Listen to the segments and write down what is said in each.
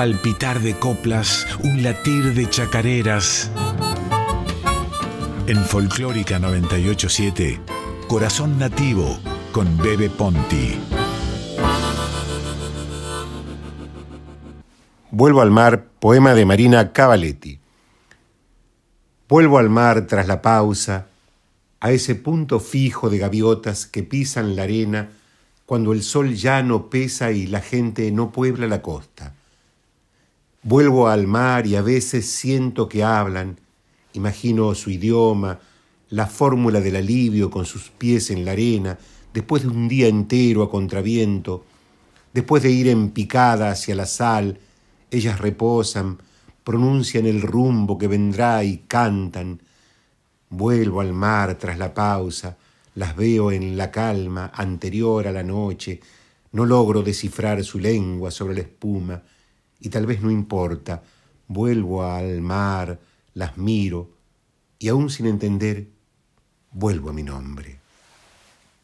palpitar de coplas, un latir de chacareras. En Folclórica 987, Corazón Nativo con Bebe Ponti. Vuelvo al mar, poema de Marina Cavaletti. Vuelvo al mar tras la pausa, a ese punto fijo de gaviotas que pisan la arena cuando el sol ya no pesa y la gente no puebla la costa. Vuelvo al mar y a veces siento que hablan, imagino su idioma, la fórmula del alivio con sus pies en la arena, después de un día entero a contraviento, después de ir en picada hacia la sal, ellas reposan, pronuncian el rumbo que vendrá y cantan. Vuelvo al mar tras la pausa, las veo en la calma anterior a la noche, no logro descifrar su lengua sobre la espuma, y tal vez no importa, vuelvo al mar, las miro, y aún sin entender, vuelvo a mi nombre.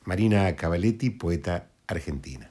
Marina Cavaletti, poeta argentina.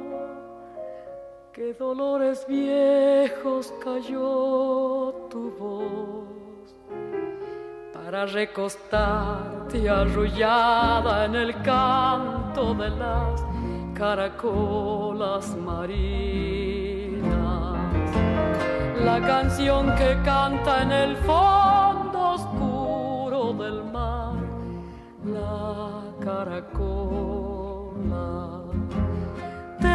qué dolores viejos cayó tu voz para recostarte arrullada en el canto de las caracolas marinas. La canción que canta en el fondo oscuro del mar, la caracola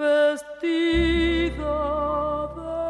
vestida sirenitas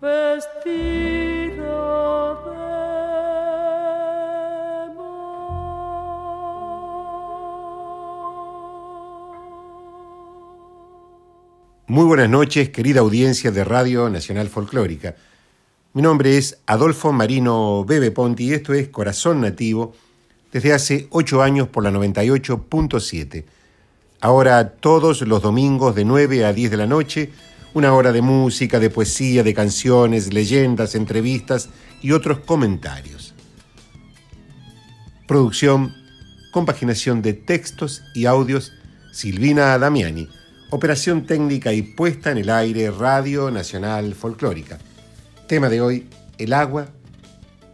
Muy buenas noches, querida audiencia de Radio Nacional Folclórica. Mi nombre es Adolfo Marino Bebe Ponti y esto es Corazón Nativo desde hace ocho años por la 98.7. Ahora todos los domingos de 9 a 10 de la noche, una hora de música, de poesía, de canciones, leyendas, entrevistas y otros comentarios. Producción, compaginación de textos y audios, Silvina Damiani. Operación técnica y puesta en el aire Radio Nacional Folclórica. Tema de hoy, el agua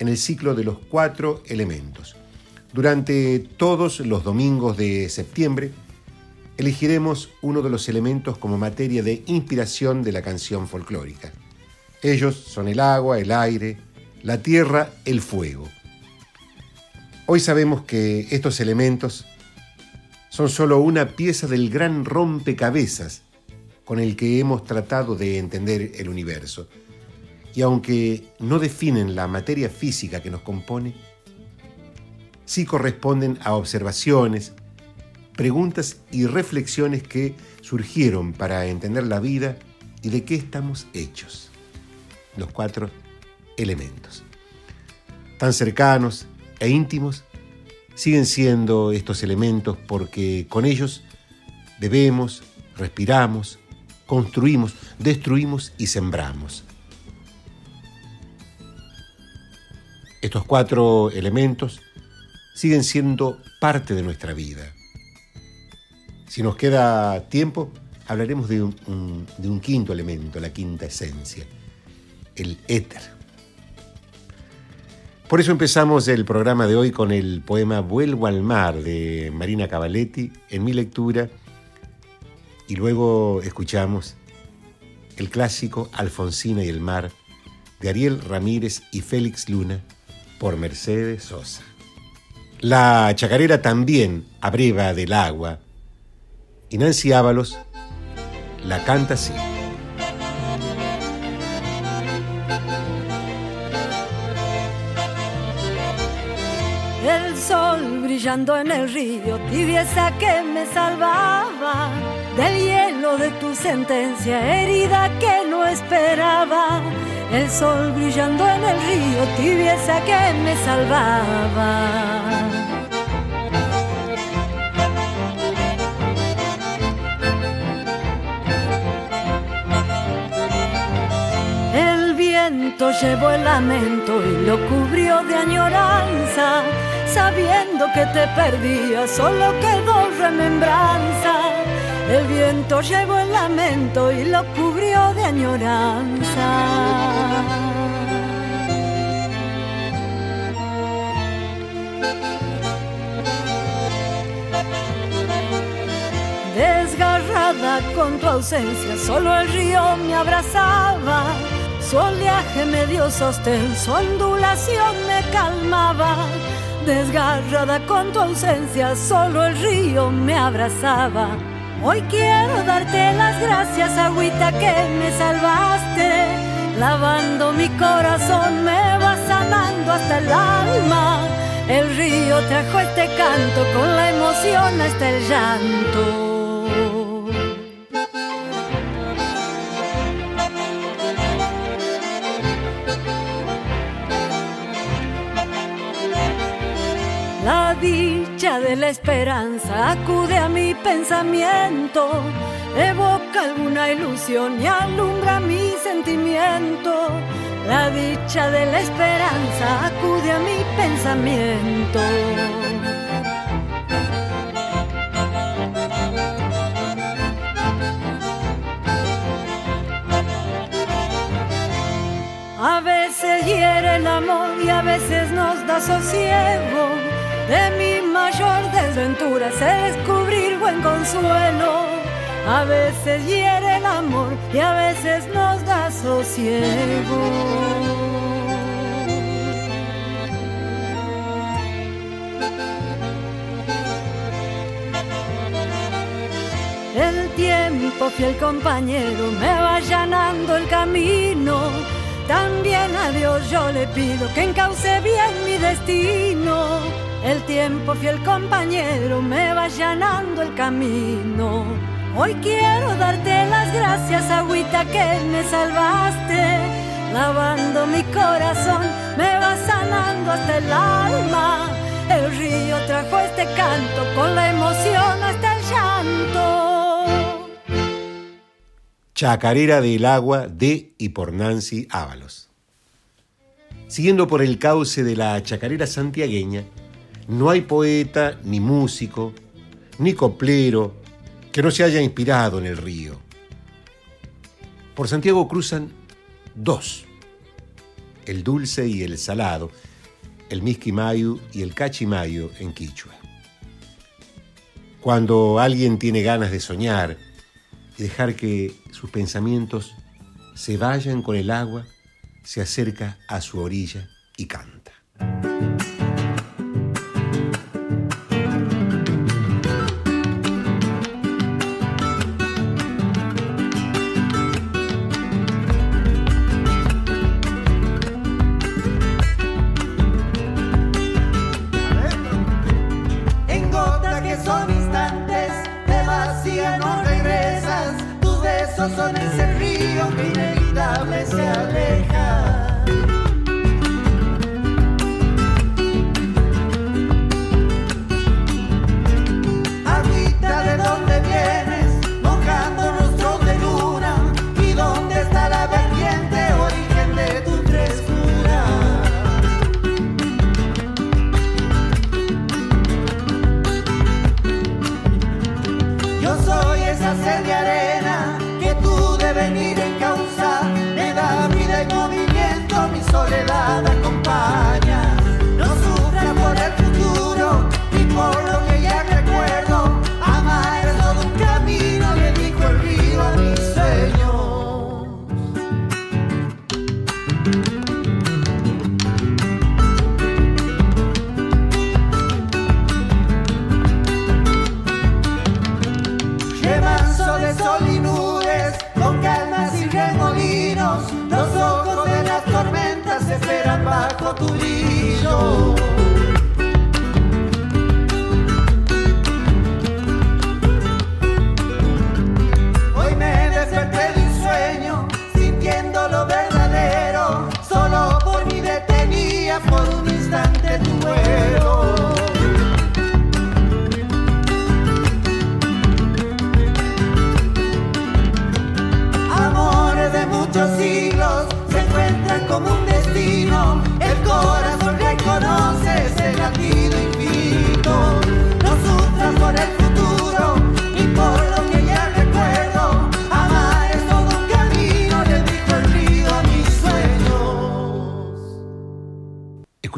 en el ciclo de los cuatro elementos. Durante todos los domingos de septiembre elegiremos uno de los elementos como materia de inspiración de la canción folclórica. Ellos son el agua, el aire, la tierra, el fuego. Hoy sabemos que estos elementos son solo una pieza del gran rompecabezas con el que hemos tratado de entender el universo. Y aunque no definen la materia física que nos compone, sí corresponden a observaciones, preguntas y reflexiones que surgieron para entender la vida y de qué estamos hechos. Los cuatro elementos. Tan cercanos e íntimos siguen siendo estos elementos porque con ellos bebemos, respiramos, construimos, destruimos y sembramos. Estos cuatro elementos siguen siendo parte de nuestra vida. Si nos queda tiempo, hablaremos de un, quinto elemento, la quinta esencia, el éter. Por eso empezamos el programa de hoy con el poema Vuelvo al mar de Marina Cavaletti en mi lectura y luego escuchamos el clásico Alfonsina y el mar de Ariel Ramírez y Félix Luna por Mercedes Sosa. La chacarera también abreva del agua y Nancy Ábalos la canta así. brillando en el río, tibieza que me salvaba del hielo de tu sentencia, herida que no esperaba. El sol brillando en el río, tibieza que me salvaba. Viento llevó el lamento y lo cubrió de añoranza sabiendo que te perdía, solo quedó remembranza. El viento llevó el lamento y lo cubrió de añoranza. Desgarrada con tu ausencia, solo el río me abrazaba. Su oleaje me dio sostén, su ondulación me calmaba Desgarrada con tu ausencia, solo el río me abrazaba. Hoy quiero darte las gracias, agüita que me salvaste. Lavando mi corazón me va sanando hasta el alma. El río trajo este canto, con la emoción hasta el llanto. la esperanza acude a mi pensamiento, evoca alguna ilusión y alumbra mi sentimiento. La dicha de la esperanza acude a mi pensamiento. A veces hiere el amor y a veces nos da sosiego de mi mayor desventura sé descubrir buen consuelo. A veces hiere el amor y a veces nos da sosiego. El tiempo, fiel compañero, me va allanando el camino. También a Dios yo le pido que encauce bien mi destino. El tiempo, fiel compañero, me va allanando el camino. Hoy quiero darte las gracias, agüita que me salvaste. Lavando mi corazón, me va sanando hasta el alma. El río trajo este canto con la emoción hasta el llanto. Chacarera del Agua de y por Nancy Ábalos. Siguiendo por el cauce de la chacarera santiagueña, no hay poeta, ni músico, ni coplero que no se haya inspirado en el río. Por Santiago cruzan dos, el dulce y el salado, el misquimayu y el cachimayu en quichua. Cuando alguien tiene ganas de soñar, y dejar que sus pensamientos se vayan con el agua, se acerca a su orilla y canta. Oh.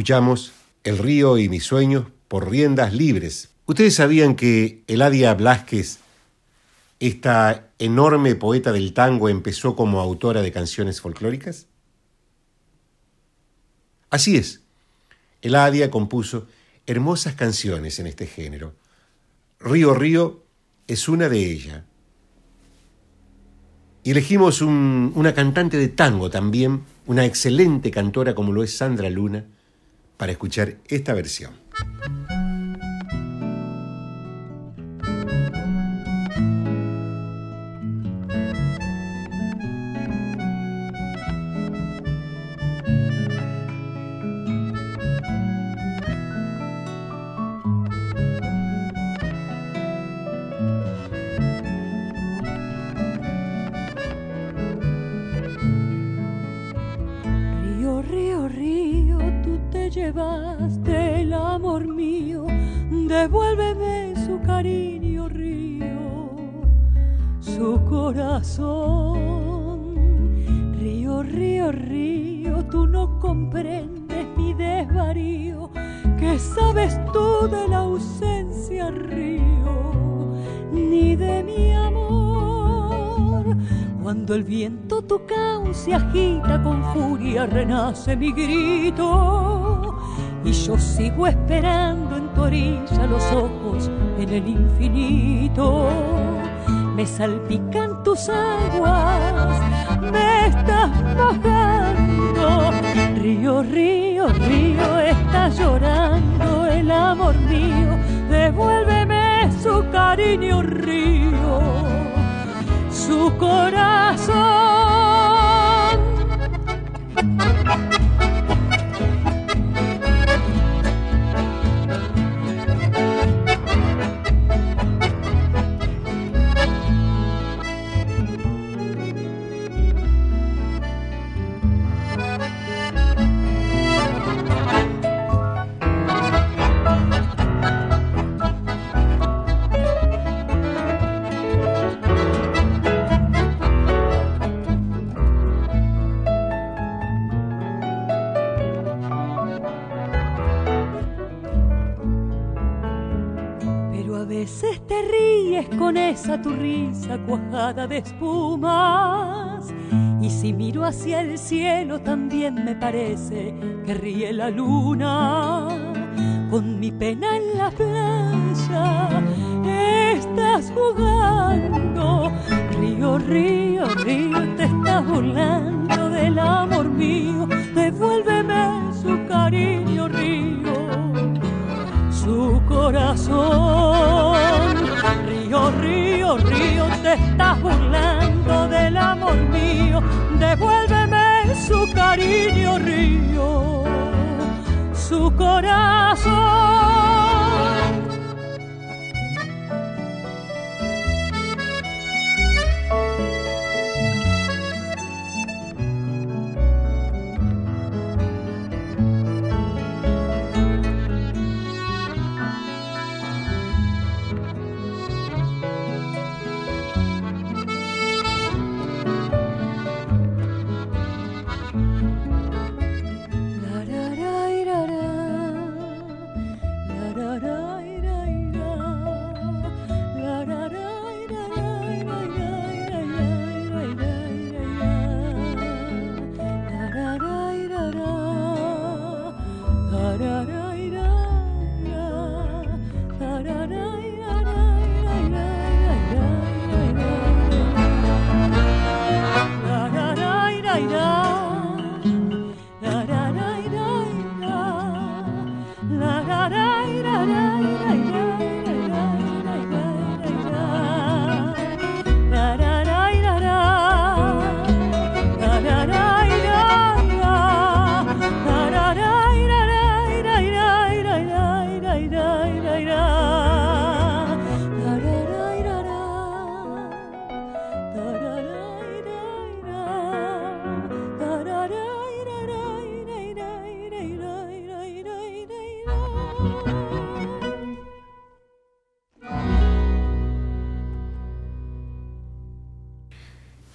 Escuchamos El río y mis sueños por riendas libres. ¿Ustedes sabían que Eladia Blasquez, esta enorme poeta del tango, empezó como autora de canciones folclóricas? Así es, Eladia compuso hermosas canciones en este género. Río Río es una de ellas. Y elegimos una cantante de tango también, una excelente cantora como lo es Sandra Luna, para escuchar esta versión. El viento tu cauce agita con furia, renace mi grito. Y yo sigo esperando en tu orilla los ojos en el infinito me salpican tus aguas, me estás bajando. Río, río, río, está llorando el amor mío, devuélveme su cariño, río, su corazón. Tu risa cuajada de espumas. Y si miro hacia el cielo también me parece que ríe la luna. Con mi pena en la playa estás jugando. Río, río, río, te estás burlando del amor mío. Devuélveme su cariño, río, su corazón. Río, río, río, te estás burlando del amor mío. Devuélveme su cariño, río, su corazón.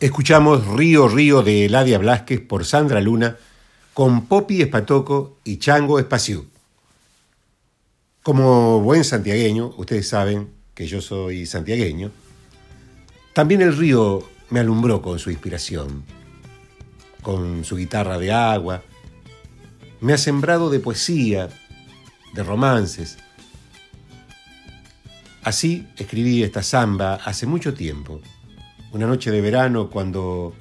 Escuchamos Río Río de Eladia Blasquez por Sandra Luna con Popi Espatoco y Chango Espaciú. Como buen santiagueño, ustedes saben que yo soy santiagueño, también el río me alumbró con su inspiración, con su guitarra de agua, me ha sembrado de poesía, de romances. Así escribí esta samba hace mucho tiempo una noche de verano cuando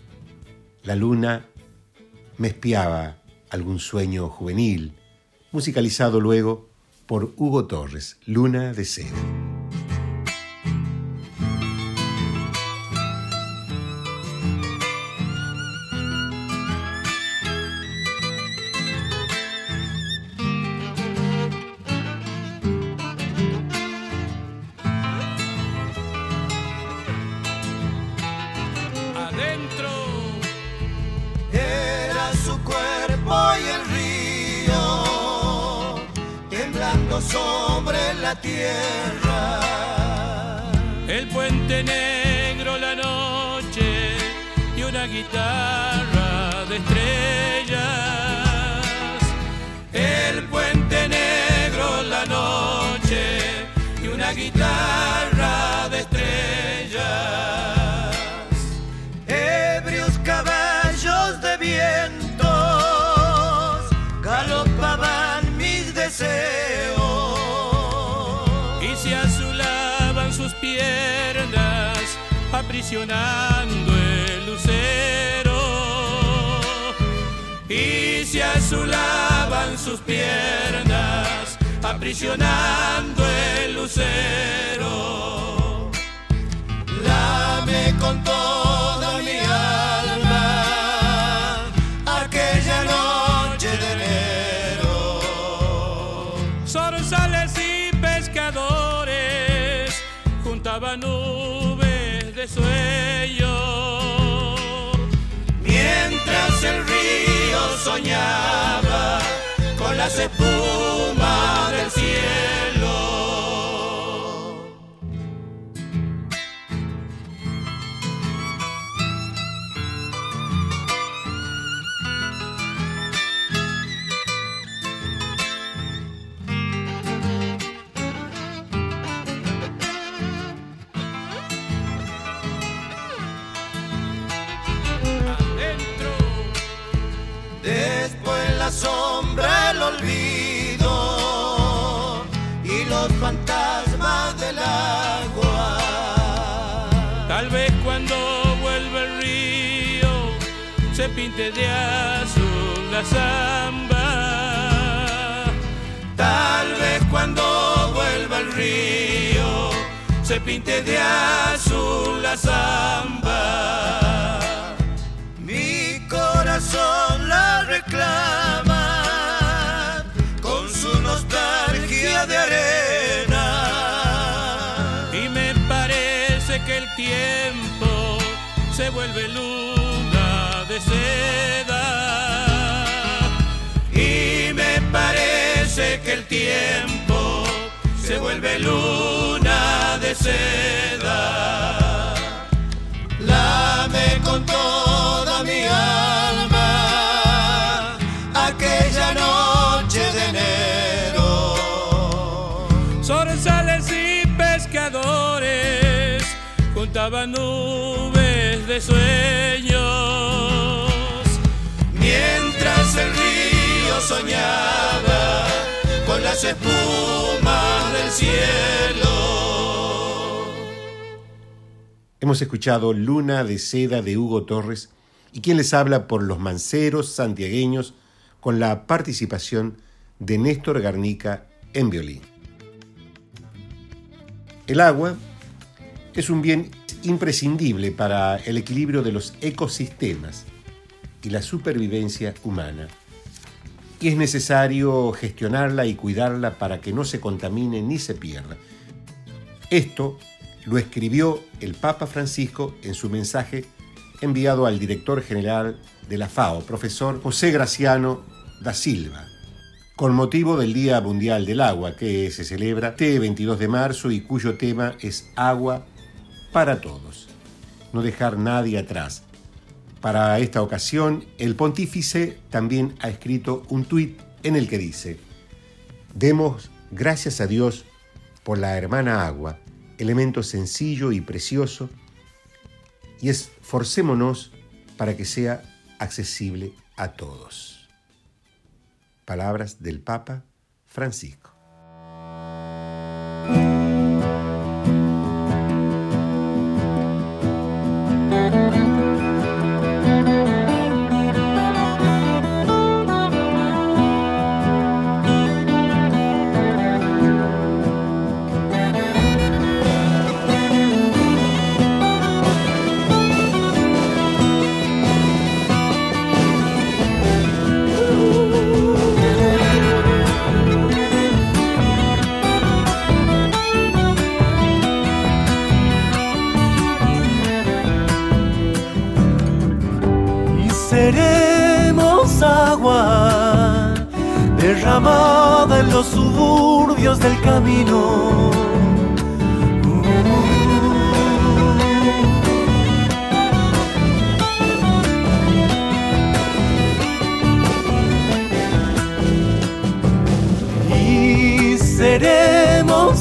la luna me espiaba algún sueño juvenil, musicalizado luego por Hugo Torres, Luna de Seda. Guitarra de estrella el puente negro, la noche y una guitarra de estrellas. Ebrios caballos de vientos galopaban mis deseos. Y aprisionando el lucero. Y se azulaban sus piernas, aprisionando el lucero. Lame con toda mi alma aquella noche de enero. Soñaba con las espumas del cielo. La sombra, el olvido y los fantasmas del agua. Tal vez cuando vuelva el río se pinte de azul la samba. Tal vez cuando vuelva el río se pinte de azul la samba. Mi corazón de arena. Y me parece que el tiempo se vuelve luna de seda. Y me parece que el tiempo se vuelve luna de seda. Lame con toda nubes de sueños. Mientras el río soñaba con las espumas del cielo. Hemos escuchado Luna de Seda de Hugo Torres y quien les habla por los manceros santiagueños con la participación de Néstor Garnica en violín. El agua es un bien imprescindible para el equilibrio de los ecosistemas y la supervivencia humana. Y es necesario gestionarla y cuidarla para que no se contamine ni se pierda. Esto lo escribió el Papa Francisco en su mensaje enviado al director general de la FAO, profesor José Graciano da Silva, con motivo del Día Mundial del Agua, que se celebra este 22 de marzo y cuyo tema es Agua para todos. No dejar nadie atrás. Para esta ocasión, el pontífice también ha escrito un tuit en el que dice, Demos gracias a Dios por la hermana agua, elemento sencillo y precioso, y esforcémonos para que sea accesible a todos. Palabras del Papa Francisco.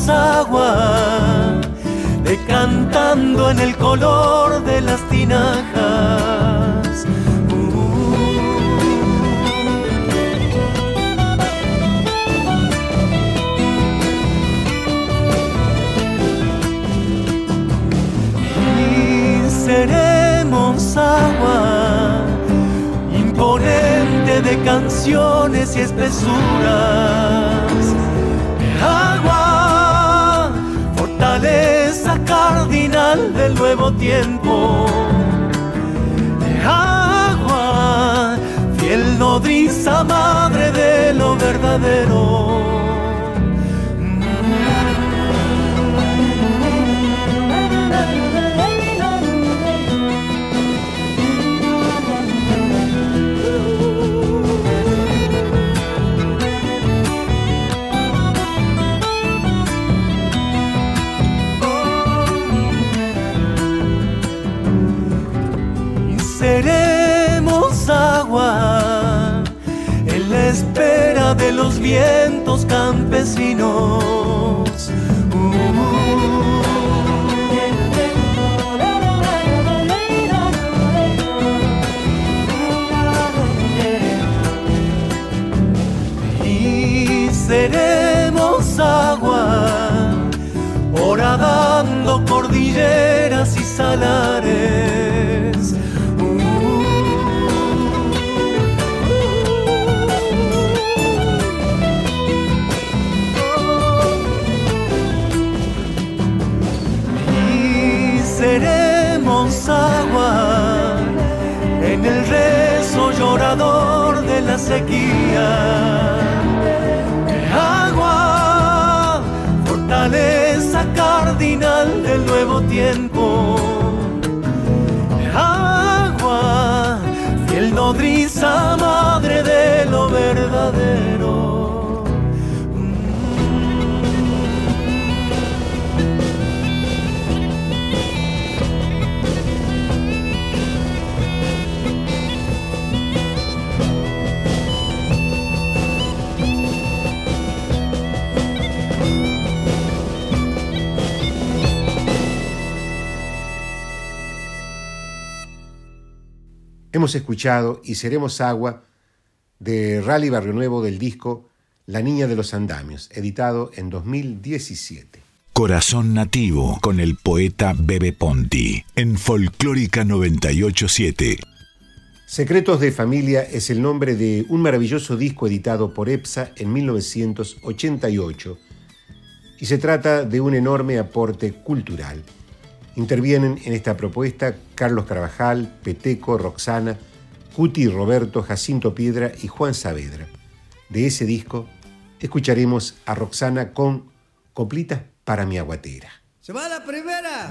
Agua, decantando en el color de las tinajas. Seremos agua, imponente de canciones y espesuras. Cardinal del nuevo tiempo. Agua, fiel nodriza madre de lo verdadero. Vientos campesinos. Y seremos agua, horadando cordilleras y salares. Seremos agua en el rezo llorador de la sequía. Agua, fortaleza cardinal del nuevo tiempo. Agua, fiel nodriza madre de lo verdadero. Hemos escuchado Y Seremos Agua de Rally Barrio Nuevo del disco La Niña de los Andamios, editado en 2017. Corazón Nativo con el poeta Bebe Ponti en Folclórica 987. Secretos de Familia es el nombre de un maravilloso disco editado por EPSA en 1988 y se trata de un enorme aporte cultural. Intervienen en esta propuesta Carlos Carvajal, Peteco, Roxana, Cuti, Roberto, Jacinto Piedra y Juan Saavedra. De ese disco escucharemos a Roxana con Coplitas para mi aguatera. Se va la primera.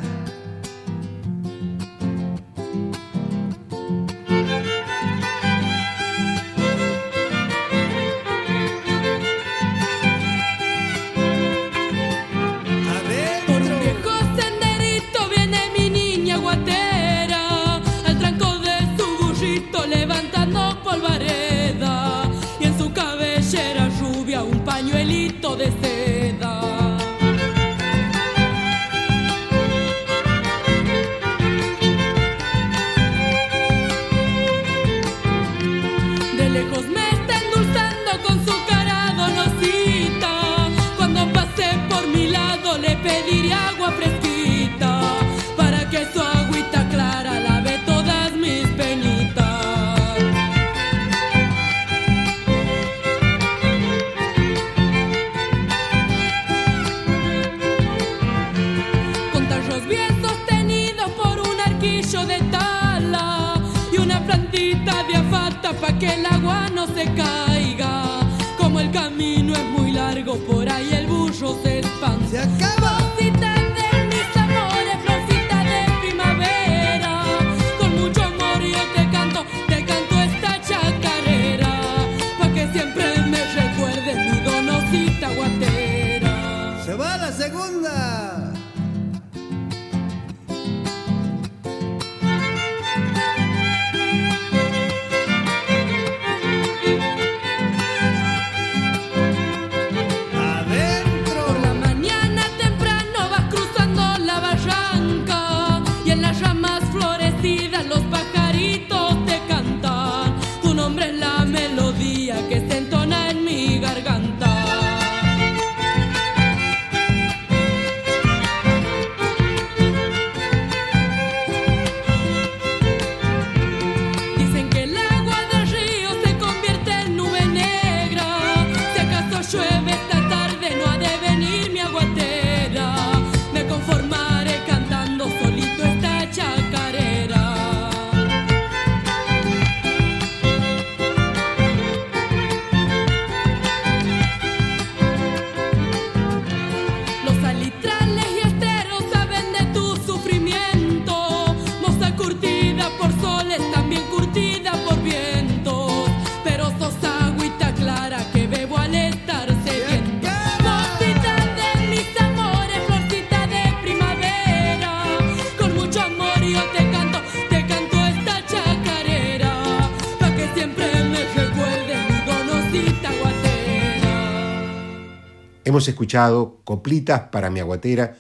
Escuchado Coplitas para mi aguatera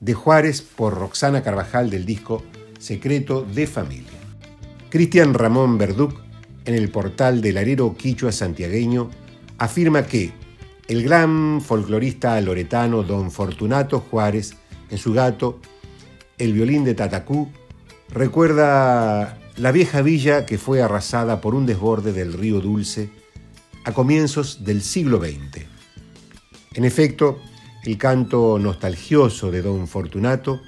de Juárez por Roxana Carvajal del disco Secreto de Familia. Cristian Ramón Verduc, en el portal del arero quichua santiagueño, afirma que el gran folclorista loretano don Fortunato Juárez, en su gato, el violín de Tatacú, recuerda la vieja villa que fue arrasada por un desborde del río Dulce a comienzos del siglo XX. En efecto, el canto nostalgioso de don Fortunato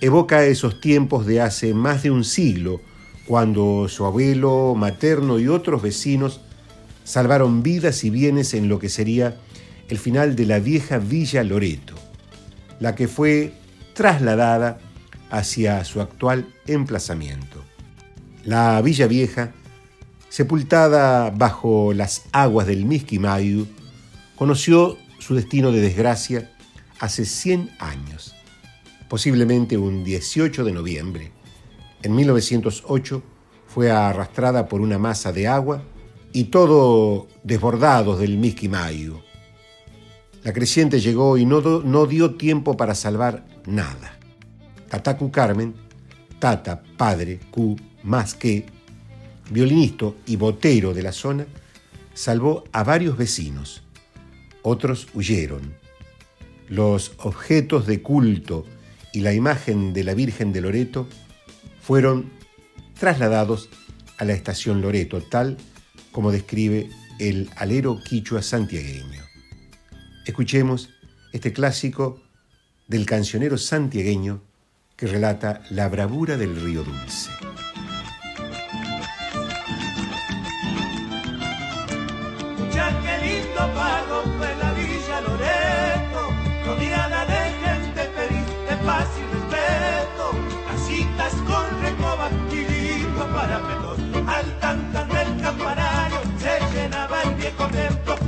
evoca esos tiempos de hace más de un siglo, cuando su abuelo materno y otros vecinos salvaron vidas y bienes en lo que sería el final de la vieja Villa Loreto, la que fue trasladada hacia su actual emplazamiento. La Villa Vieja, sepultada bajo las aguas del Misquimayu, conoció su destino de desgracia hace 100 años, posiblemente un 18 de noviembre. En 1908 fue arrastrada por una masa de agua y todo desbordados del Misquimayu. La creciente llegó y no, dio tiempo para salvar nada. Tataku Carmen, Tata, padre, Q, más que, violinista y botero de la zona, salvó a varios vecinos. Otros huyeron. Los objetos de culto y la imagen de la Virgen de Loreto fueron trasladados a la estación Loreto, tal como describe el alero quichua santiagueño. Escuchemos este clásico del cancionero santiagueño que relata la bravura del río Dulce. El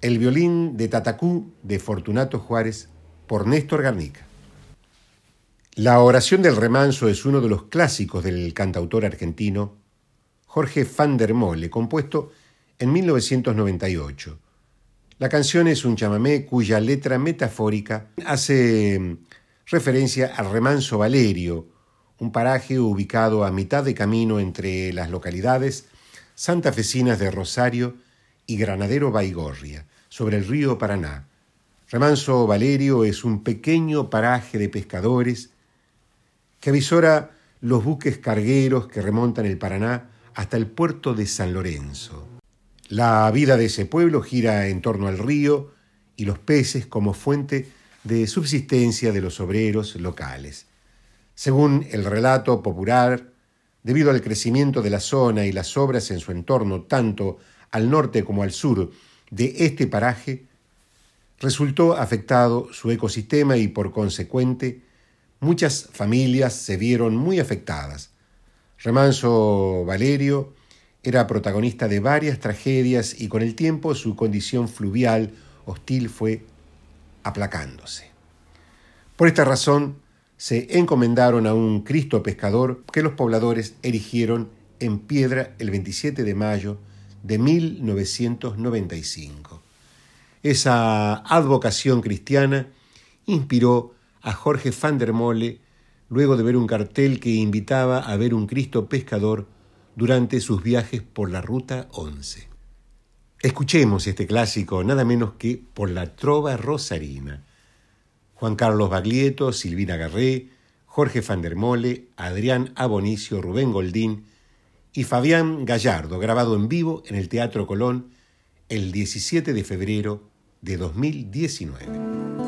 El violín de Tatacú de Fortunato Juárez por Néstor Garnica. La oración del remanso es uno de los clásicos del cantautor argentino Jorge van der Mole, compuesto en 1998. La canción es un chamamé cuya letra metafórica hace mm, referencia al remanso Valerio, un paraje ubicado a mitad de camino entre las localidades santafesinas de Rosario y Granadero Baigorria, sobre el río Paraná. Remanso Valerio es un pequeño paraje de pescadores que avisora los buques cargueros que remontan el Paraná hasta el puerto de San Lorenzo. La vida de ese pueblo gira en torno al río y los peces como fuente de subsistencia de los obreros locales. Según el relato popular, debido al crecimiento de la zona y las obras en su entorno, tanto al norte como al sur de este paraje, resultó afectado su ecosistema y por consecuente muchas familias se vieron muy afectadas. Remanso Valerio era protagonista de varias tragedias y con el tiempo su condición fluvial hostil fue aplacándose. Por esta razón, se encomendaron a un Cristo pescador que los pobladores erigieron en piedra el 27 de mayo de 1995. Esa advocación cristiana inspiró a Jorge van der Mole luego de ver un cartel que invitaba a ver un Cristo pescador durante sus viajes por la Ruta 11. Escuchemos este clásico nada menos que por la Trova Rosarina. Juan Carlos Baglietto, Silvina Garré, Jorge van der Mole, Adrián Abonicio, Rubén Goldín y Fabián Gallardo, grabado en vivo en el Teatro Colón el 17 de febrero de 2019.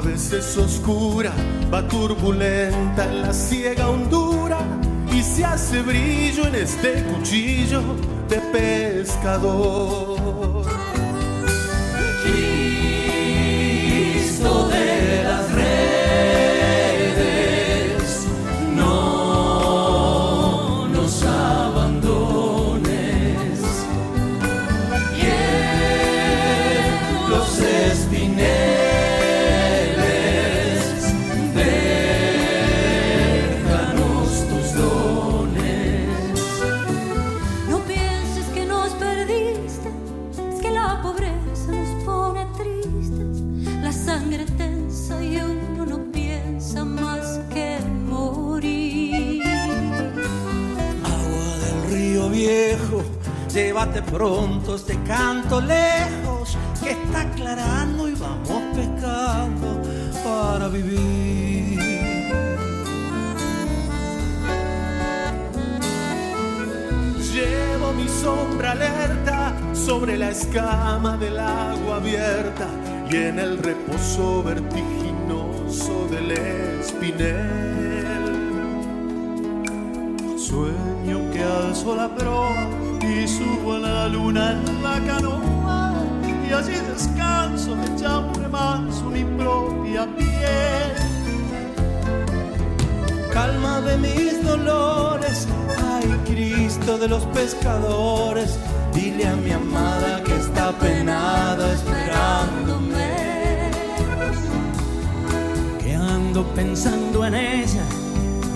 a veces oscura, va turbulenta en la ciega hondura y se hace brillo en este cuchillo de pescador. Llévate pronto este canto lejos que está aclarando y vamos pescando para vivir. Llevo mi sombra alerta sobre la escama del agua abierta y en el reposo vertiginoso del espinel. Sueño que alzo la proa subo a la luna en la canoa y allí descanso echa un remanso mi propia piel. Calma de mis dolores, ay Cristo de los pescadores, dile a mi amada que está penada esperándome. Que ando pensando en ella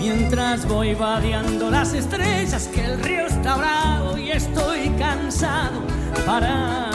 Mientras voy vadeando las estrellas, que el río está bravo y estoy cansado para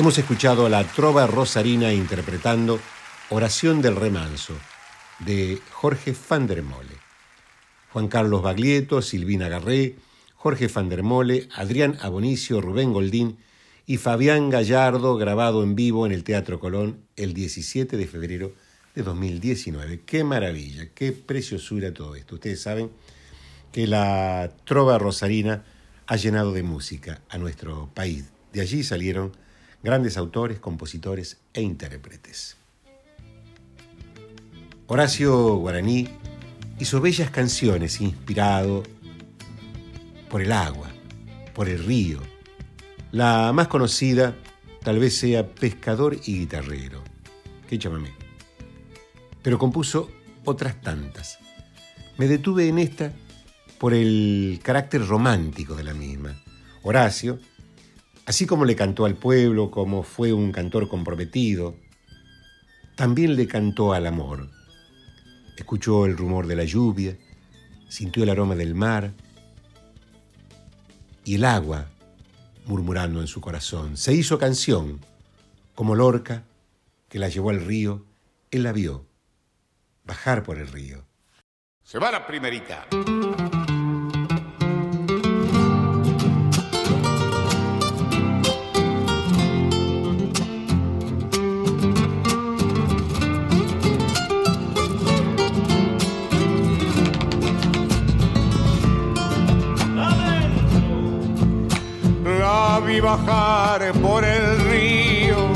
Hemos escuchado a la trova rosarina interpretando Oración del Remanso de Jorge van der Mole. Juan Carlos Baglietto, Silvina Garré, Jorge van der Mole, Adrián Abonicio, Rubén Goldín y Fabián Gallardo, grabado en vivo en el Teatro Colón el 17 de febrero de 2019. Qué maravilla, qué preciosura todo esto. Ustedes saben que la trova rosarina ha llenado de música a nuestro país. De allí salieron grandes autores, compositores e intérpretes. Horacio Guaraní hizo bellas canciones inspirado por el agua, por el río. La más conocida tal vez sea Pescador y Guitarrero. Qué chamamé. Pero compuso otras tantas. Me detuve en esta por el carácter romántico de la misma. Horacio, así como le cantó al pueblo, como fue un cantor comprometido, también le cantó al amor. Escuchó el rumor de la lluvia, sintió el aroma del mar y el agua murmurando en su corazón. Se hizo canción, como Lorca, que la llevó al río, él la vio bajar por el río. Se va la primerita. Bajar por el río,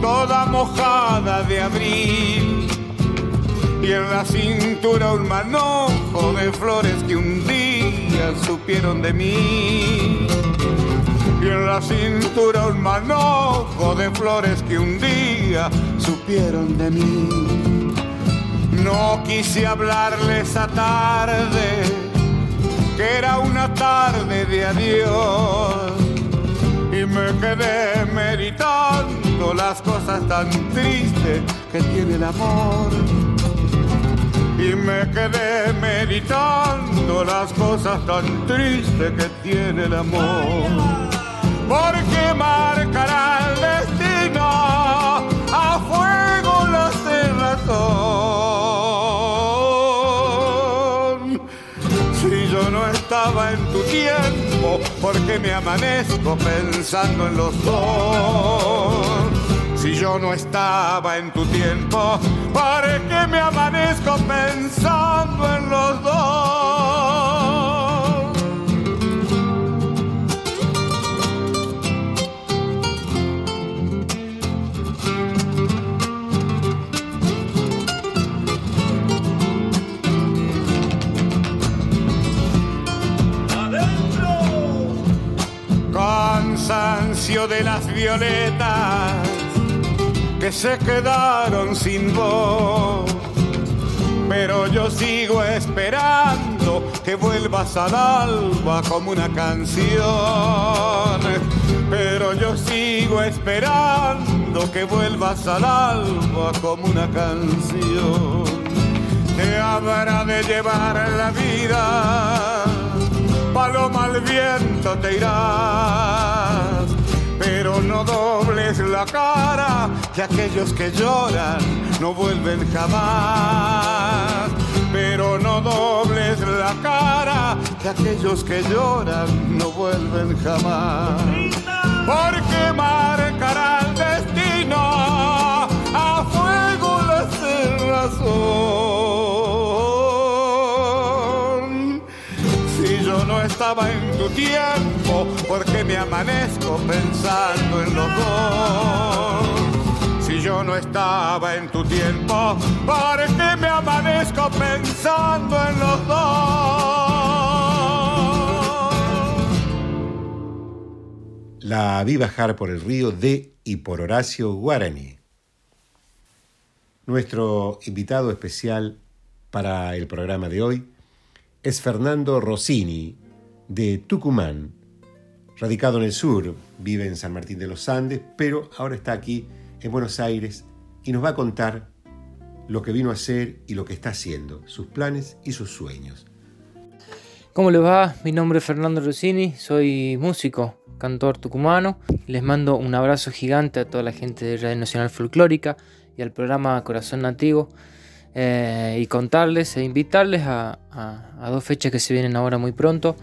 toda mojada de abril, y en la cintura un manojo de flores que un día supieron de mí. Y en la cintura un manojo de flores que un día supieron de mí. No quise hablarles esa tarde, que era una tarde de adiós me quedé meditando las cosas tan tristes que tiene el amor. Y me quedé meditando las cosas tan tristes que tiene el amor. Porque marcará el destino a fuego la cerrazón. Si yo no estaba en tu tiempo, porque me amanezco pensando en los dos. Si yo no estaba en tu tiempo, ¿para qué me amanezco pensando en los dos? De las violetas que se quedaron sin voz. Pero yo sigo esperando que vuelvas al alba como una canción. Pero yo sigo esperando que vuelvas al alba como una canción. Te habrá de llevar la vida paloma al viento te irás. Pero no dobles la cara, que aquellos que lloran no vuelven jamás. Pero no dobles la cara, que aquellos que lloran no vuelven jamás. Porque marcará el destino a fuego la cerrazón. Estaba en tu tiempo, porque me amanezco pensando en los dos. Si yo no estaba en tu tiempo, ¿por qué me amanezco pensando en los dos? La vi bajar por el río de y por Horacio Guarani. Nuestro invitado especial para el programa de hoy es Fernando Rossini, de Tucumán, radicado en el sur, vive en San Martín de los Andes, pero ahora está aquí en Buenos Aires y nos va a contar lo que vino a hacer y lo que está haciendo, sus planes y sus sueños. ¿Cómo le va? Mi nombre es Fernando Rossini, soy músico, cantor tucumano. Les mando un abrazo gigante a toda la gente de Radio Nacional Folclórica y al programa Corazón Nativo. Eh, y contarles e invitarles a, dos fechas que se vienen ahora muy pronto.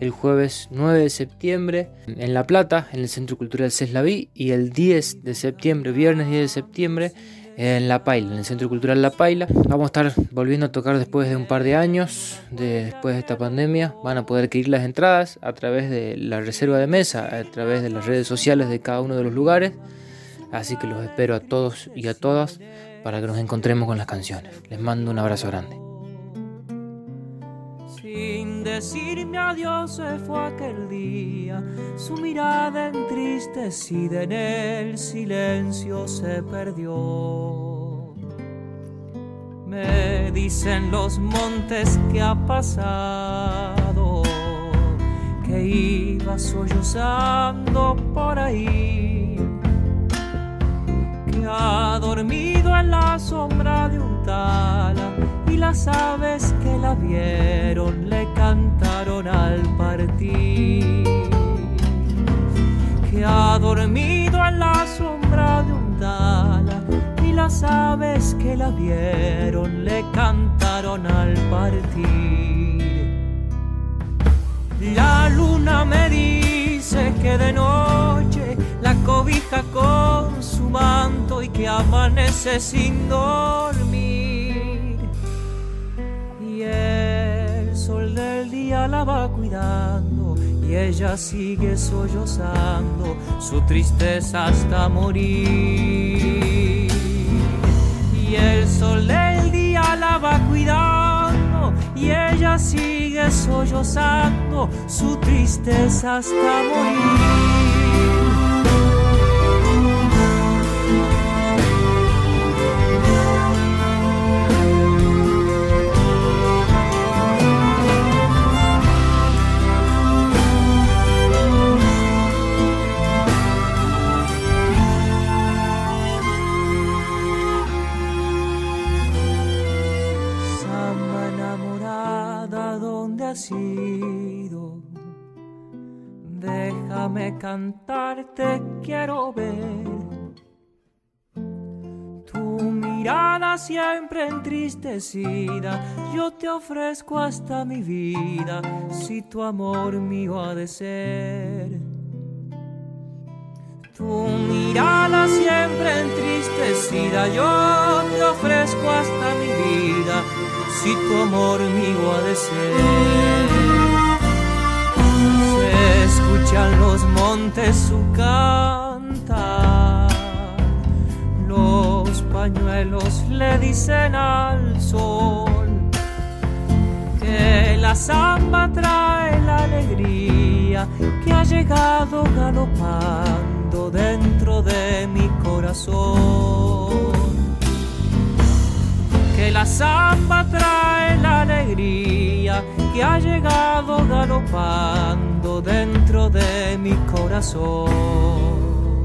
El jueves 9 de septiembre en La Plata, en el Centro Cultural Ceslaví, y el 10 de septiembre, viernes 10 de septiembre, en La Paila, en el Centro Cultural La Paila. Vamos a estar volviendo a tocar después de un par de años, después de esta pandemia. Van a poder adquirir las entradas a través de la reserva de mesa, a través de las redes sociales de cada uno de los lugares. Así que los espero a todos y a todas para que nos encontremos con las canciones. Les mando un abrazo grande. Sin decirme adiós se fue aquel día, su mirada entristecida en el silencio se perdió. Me dicen los montes que ha pasado, que iba sollozando por ahí ha dormido en la sombra de un tala y las aves que la vieron le cantaron al partir. Que ha dormido en la sombra de un tala y las aves que la vieron le cantaron al partir. La luna me dice que de noche la cobija con su manto y que amanece sin dormir. Y el sol del día la va cuidando y ella sigue sollozando su tristeza hasta morir. Y el sol del día la va cuidando y ella sigue sollozando su tristeza hasta morir. Déjame cantarte, quiero ver tu mirada siempre entristecida. Yo te ofrezco hasta mi vida, si tu amor mío ha de ser. Tu mirada siempre entristecida, yo te ofrezco hasta mi vida, si tu amor mío ha de ser los montes su cantar. Los pañuelos le dicen al sol que la samba trae la alegría que ha llegado galopando dentro de mi corazón. Que la samba trae la que ha llegado galopando dentro de mi corazón.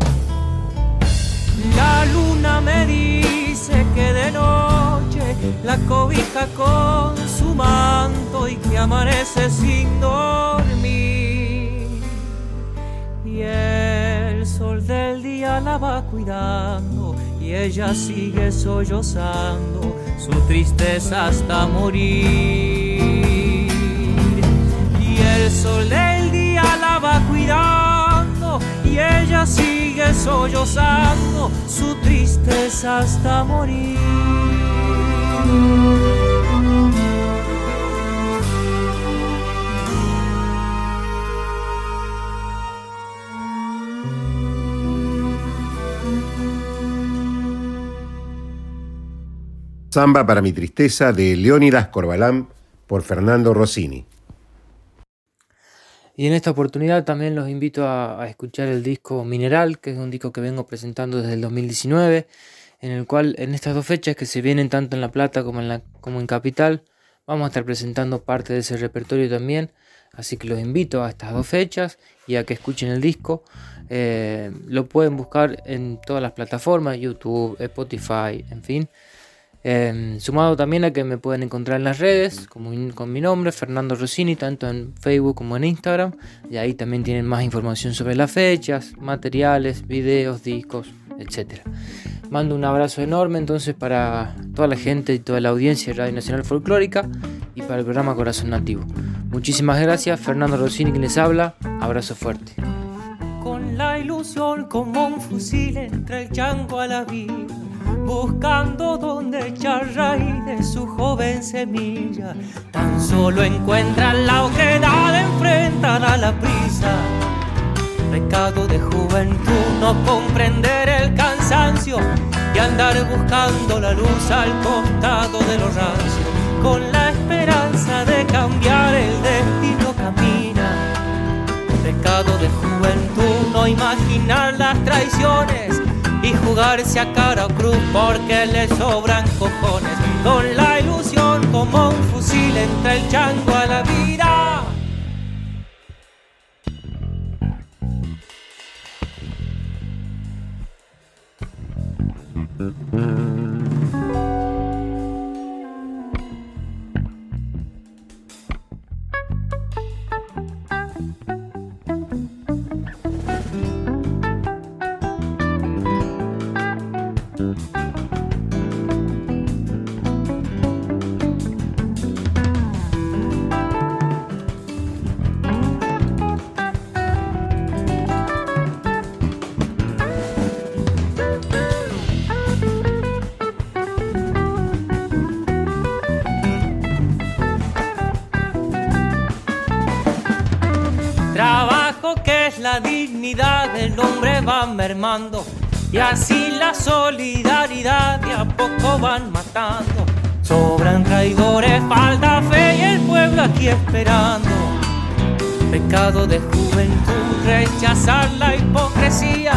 La luna me dice que de noche la cobija con su manto y que amanece sin dormir. Y el sol del día la va cuidando y ella sigue sollozando su tristeza hasta morir el sol del día la va cuidando y ella sigue sollozando su tristeza hasta morir. Samba para mi tristeza de Leónidas Corbalán por Fernando Rossini. Y en esta oportunidad también los invito a, escuchar el disco Mineral, que es un disco que vengo presentando desde el 2019, en el cual en estas dos fechas que se vienen tanto en La Plata como en, Capital, vamos a estar presentando parte de ese repertorio también. Así que los invito a estas dos fechas y a que escuchen el disco. Eh, lo pueden buscar en todas las plataformas, YouTube, Spotify, en fin. Em, sumado también a que me pueden encontrar en las redes como con mi nombre, Fernando Rossini, tanto en Facebook como en Instagram. Y ahí también tienen más información sobre las fechas, materiales, videos, discos, etc. Mando un abrazo enorme entonces para toda la gente y toda la audiencia de Radio Nacional Folclórica y para el programa Corazón Nativo. Muchísimas gracias, Fernando Rossini quien les habla. Abrazo fuerte. Con la ilusión como un fusil entre el chango a la vida buscando donde echar raíz de su joven semilla. Tan solo encuentra la oquedad enfrentada a la prisa. Pecado de juventud no comprender el cansancio y andar buscando la luz al costado de los rancios. Con la esperanza de cambiar el destino camina. Pecado de juventud no imaginar las traiciones y jugarse a cara o cruz porque le sobran cojones. Con la ilusión como un fusil entre el chango a la vida. Y así la solidaridad de a poco van matando. Sobran traidores, falta fe y el pueblo aquí esperando. Pecado de juventud, rechazar la hipocresía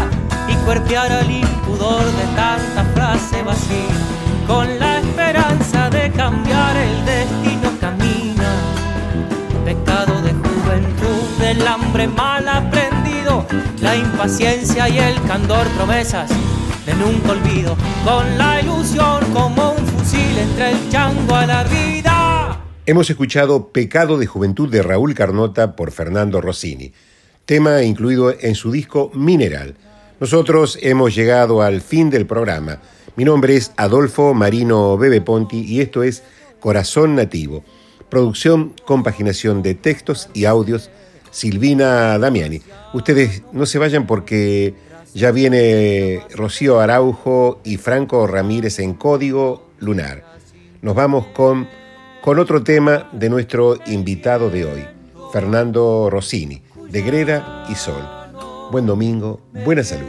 y cuerpear al impudor de tanta frase vacía. Con la esperanza de cambiar el destino camina. Pecado de juventud, del hambre aprendido, la impaciencia y el candor promesas de nunca olvido, con la ilusión como un fusil entre el chango a la vida. Hemos escuchado Pecado de Juventud de Raúl Carnota por Fernando Rossini, tema incluido en su disco Mineral. Nosotros hemos llegado al fin del programa. Mi nombre es Adolfo Marino Bebe Ponti y esto es Corazón Nativo. Producción, compaginación de textos y audios, Silvina Damiani. Ustedes no se vayan porque ya viene Rocío Araujo y Franco Ramírez en Código Lunar. Nos vamos con, con otro tema de nuestro invitado de hoy, Fernando Rossini, de Greda y Sol. Buen domingo, buena salud.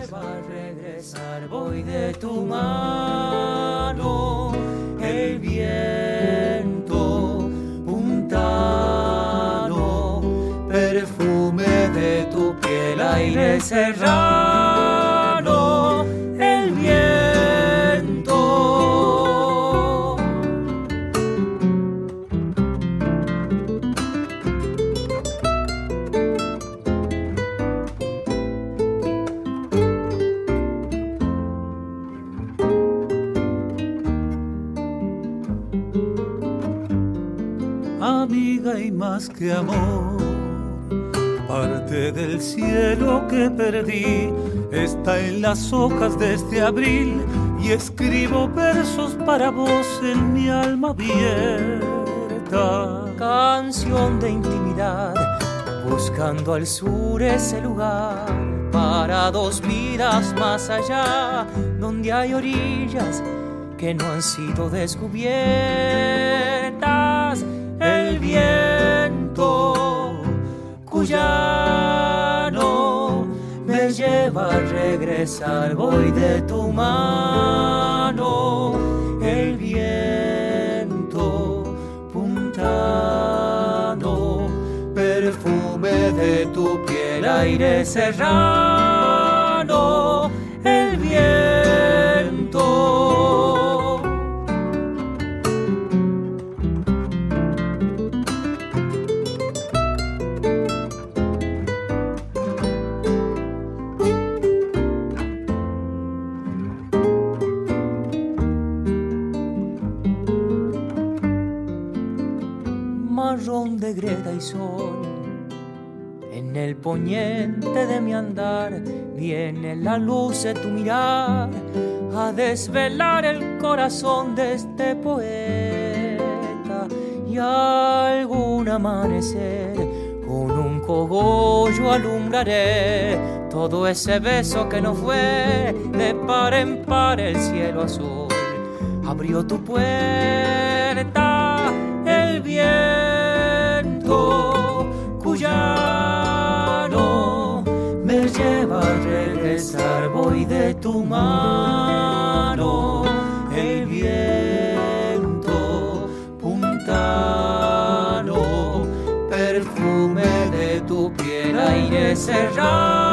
Serrano, el viento. amiga y más que amor. Del cielo que perdí está en las hojas de este abril y escribo versos para vos en mi alma abierta. Canción de intimidad, buscando al sur ese lugar para dos vidas más allá, donde hay orillas que no han sido descubiertas. El viento cuyano lleva a regresar, voy de tu mano. El viento puntano, perfume de tu piel, aire serrano. El viento. El poniente de mi andar viene la luz de tu mirar a desvelar el corazón de este poeta y algún amanecer. Con un cogollo alumbraré todo ese beso que no fue de par en par el cielo azul. Abrió tu puerta el viento cuyano tu mano el viento puntano perfume de tu piel aire cerrado